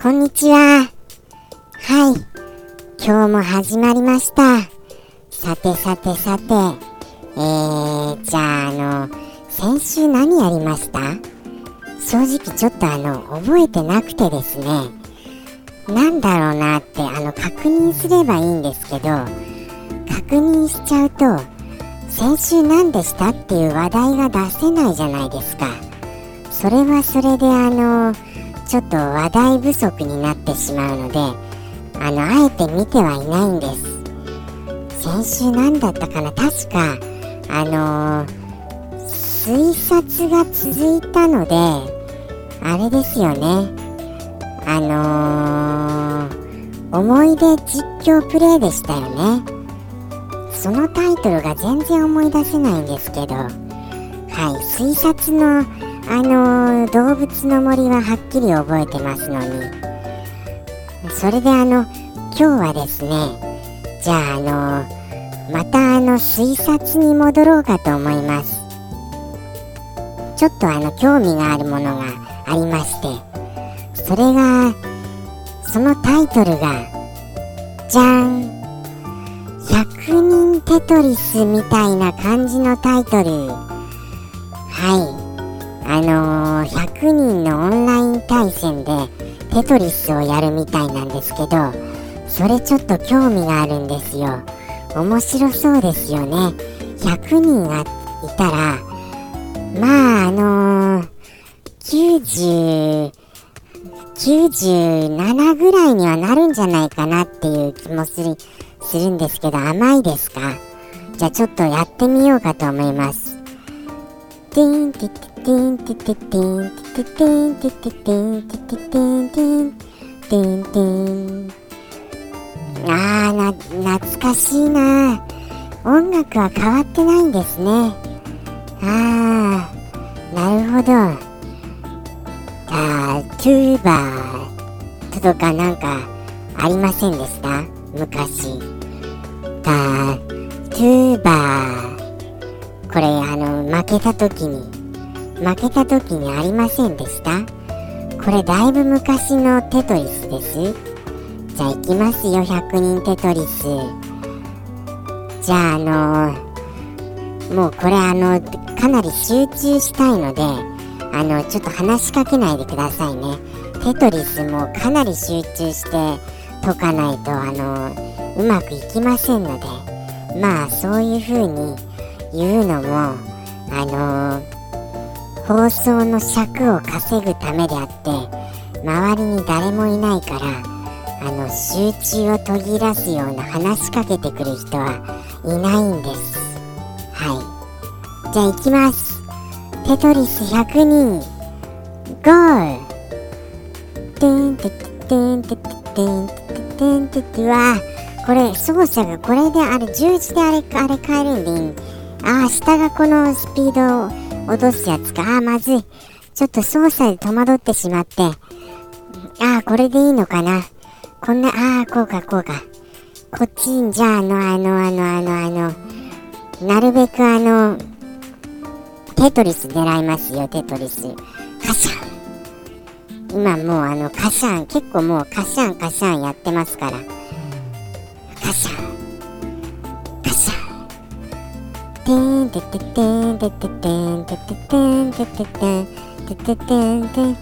こんにちは。はい。今日も始まりました。さてさてさて。えー、じゃあ、あの、先週何やりました？正直ちょっとあの、覚えてなくてですね。なんだろうなって、あの、確認すればいいんですけど、確認しちゃうと、先週何でしたっていう話題が出せないじゃないですか。それはそれであの、ちょっと話題不足になってしまうのであのあえて見てはいないんです。先週何だったかな？確かあのー、推察が続いたのであれですよね。あのー、思い出実況プレイでしたよね。そのタイトルが全然思い出せないんですけどはい推察のあのー、動物の森ははっきり覚えてますのに。それであの今日はですねじゃああのー、またあの推察に戻ろうかと思います。ちょっとあの興味があるものがありまして。それがそのタイトルがじゃん。100人テトリスみたいな感じのタイトル。はい。のー、100人のオンライン対戦でテトリスをやるみたいなんですけどそれちょっと興味があるんですよ。面白そうですよね。100人がいたらまああのー、90 97ぐらいにはなるんじゃないかなっていう気もするするんですけど甘いですか？じゃあちょっとやってみようかと思います。ティンティティテンティテテンティテテンテテテンテテテンテンテンテンあーな懐かしいな音楽は変わってないんですねあーなるほどあートゥーバーとかなんかありませんでした昔あトゥーバーこれあの負けた時に負けた時にありませんでした？これだいぶ昔のテトリスです。じゃあ行きますよ100人テトリス。じゃああのー、もうこれあのかなり集中したいのであのちょっと話しかけないでくださいね。テトリスもかなり集中して解かないとあのうまくいきませんので。まあそういう風に言うのもあのー放送の尺を稼ぐためであって周りに誰もいないからあの集中を途切らすような話しかけてくる人はいないんです。はい。じゃあ行きます。テトリス100人。ゴーテンテテテンテテテンテテテンテテわこれ操作がこれであれ十字であれあれ変えるんでいいああ下がこのスピードを落とすやつか。あー、まずい。ちょっと操作で戸惑ってしまって。ああ、これでいいのかな。こんな、ああ、こうか、こうか。こっちに、じゃあ、あの、あの、あの、あの、あの、なるべくあの、テトリス狙いますよ、テトリス。カシャン。今もうあの、カシャン、結構もうカシャン、カシャンやってますから。カシャン。てんてててんてててんてててんてててんてててんて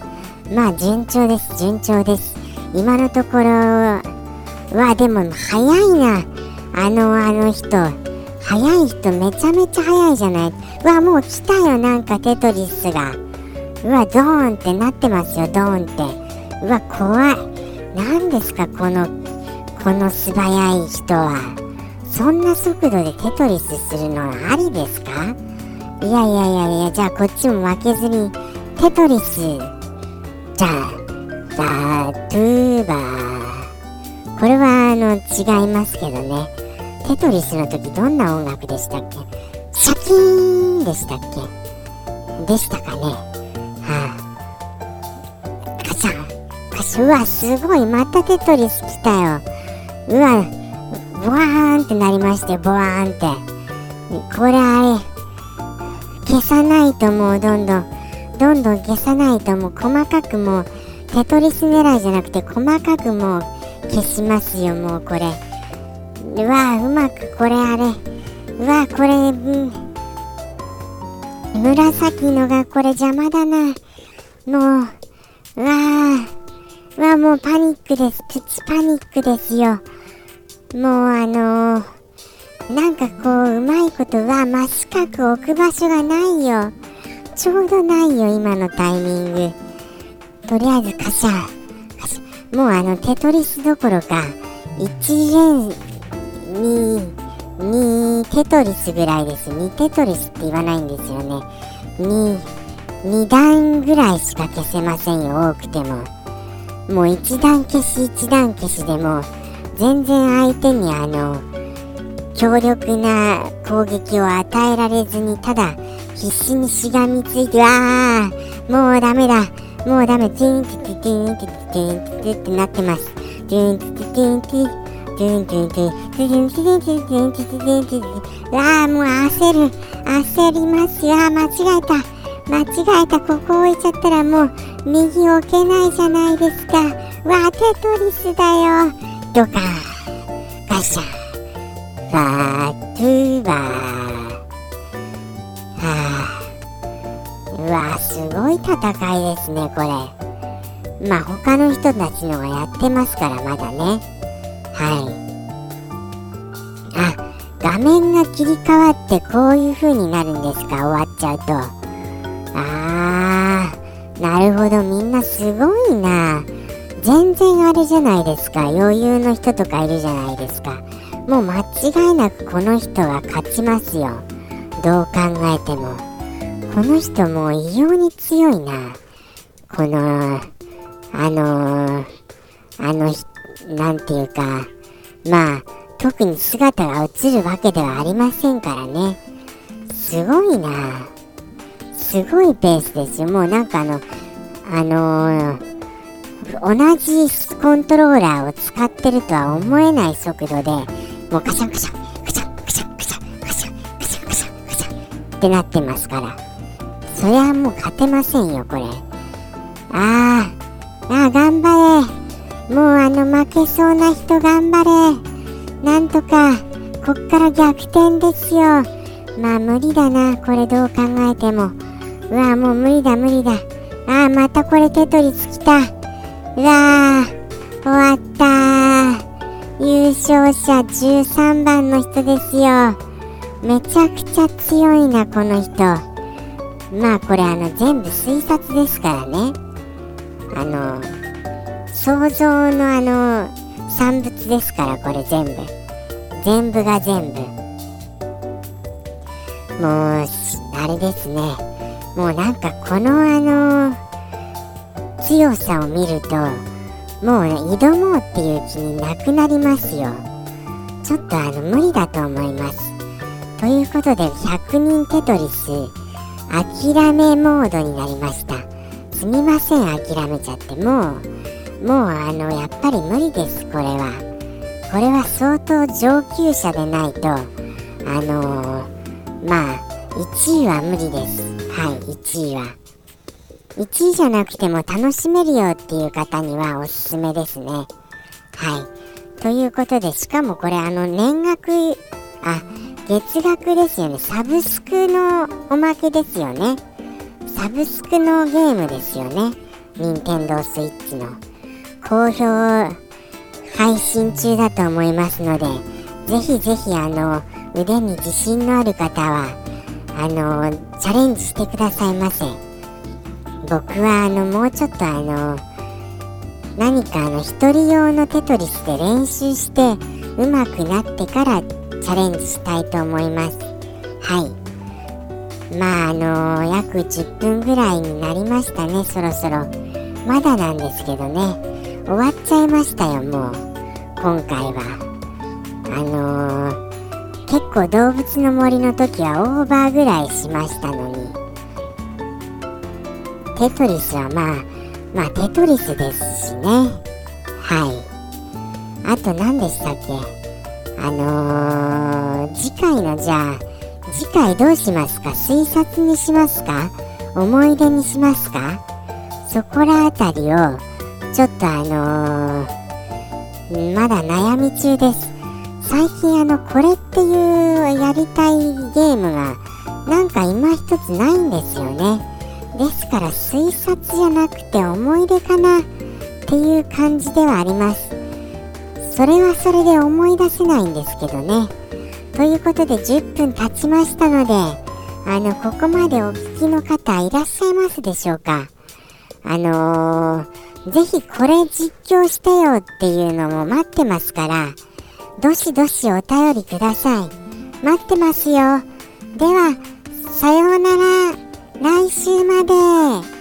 まあ順調です順調です今のところはでも早いなあのあの人早い人めちゃめちゃ早いじゃないうわもう来たよなんかテトリスがうわドーンってなってますよドーンってうわ怖い何ですかこのこの素早い人は。そんな速度でテトリスするのはありですか？いやいやいやいやじゃあこっちも負けずにテトリスじゃあじゃあトゥーバー。これはあの違いますけどね。テトリスの時どんな音楽でしたっけ？シャキーンでしたっけ？でしたかね。はあカシャン。カシャうわすごい。またテトリス来たよ。うわボワー。ってなりましてボワーンって。これあれ消さないともうどんどん。どんどん消さないともう細かくもうテトリス狙いじゃなくて細かくもう消しますよもうこれ。うわうまくこれあれ。うわこれ、うん、紫のがこれ邪魔だな。もううわうわもうパニックです。プチパニックですよ。もうあのー、なんかこう、うまいことは真すぐ置く場所がないよ。ちょうどないよ、今のタイミング。とりあえずカシャ、カシャ。もうあの、テトリスどころか、1レに、2テトリスぐらいです。2テトリスって言わないんですよね。2、2段ぐらいしか消せませんよ、多くても。もう1段消し1段消しでもう、全然相手にあの強力な攻撃を与えられずにただ必死にしがみついてわあもうダメだもうダメティーンティティーンティティーンティティってなってますティーンティティーンティドゥンドゥンドゥン、ドゥンドゥンドゥンドゥンドゥンドゥンドゥン。わあ、もう焦る。焦りますよ。間違えた。間違えた。ここ置いちゃったらもう右置けないじゃないですか。わあ、テトリスだよ。ドカガシャバートゥーバーはあうわすごい戦いですねこれ。まあ他の人たちのがやってますからまだね。はい。あ画面が切り替わってこういう風になるんですか終わっちゃうと。あーなるほどみんなすごいな。全然あれじゃないですか。余裕の人とかいるじゃないですか。もう間違いなくこの人は勝ちますよ。どう考えても。この人もう異様に強いな。このあのー、あのなんていうか。まあ特に姿が映るわけではありませんからね。すごいな。すごいペースですよ。もうなんかあのあのー、同じコントローラーを使ってるとは思えない速度でもうカシャンカシャンカシャンカシャンカシャンカシャンカシャンカシャンカシャンってなってますから。そりゃもう勝てませんよこれ。あーあー頑張れ。もうあの負けそうな人頑張れ。なんとかこっから逆転ですよ。まあ無理だなこれどう考えても。うわもう無理だ無理だ。あーまたこれテトリス来た。わー終わった。優勝者13番の人ですよ。めちゃくちゃ強いなこの人。まあこれあの全部推察ですからね。あの想像のあの産物ですからこれ全部。全部が全部。もうあれですね。もうなんかこのあの強さを見るともうね挑もうっていう気になくなりますよ。ちょっとあの無理だと思います。ということで100人テトリス諦めモードになりました。すみません諦めちゃって。もうもうあのやっぱり無理ですこれは。これは相当上級者でないとあのー、まあ1位は無理です。はい1位は。1位じゃなくても楽しめるよっていう方にはおすすめですね。はい。ということでしかもこれあの年額あ月額ですよね。サブスクのおまけですよね。サブスクのゲームですよね。任天堂スイッチの。好評配信中だと思いますので、ぜひぜひあの、腕に自信のある方は、あの、チャレンジしてくださいませ。僕はあの、もうちょっとあの、何かあの、一人用のテトリスで練習して、上手くなってからチャレンジしたいと思います。はい。まああの約10分ぐらいになりましたね、そろそろ。まだなんですけどね。終わっちゃいましたよもう今回はあのー、結構動物の森の時はオーバーぐらいしましたのにテトリスはまあまあテトリスですしね。はい。あと何でしたっけ？あのー、次回のじゃあ次回どうしますか？推察にしますか？思い出にしますか？そこら辺りをちょっとあのー、まだ悩み中です。最近あのこれっていうやりたいゲームがなんか今一つないんですよね。ですから推察じゃなくて思い出かなっていう感じではあります。それはそれで思い出せないんですけどね。ということで10分経ちましたのであのここまでお聞きの方いらっしゃいますでしょうか？あのー、ぜひこれ実況してよっていうのも待ってますからどしどしお便りください。待ってますよ。ではさようなら。来週まで。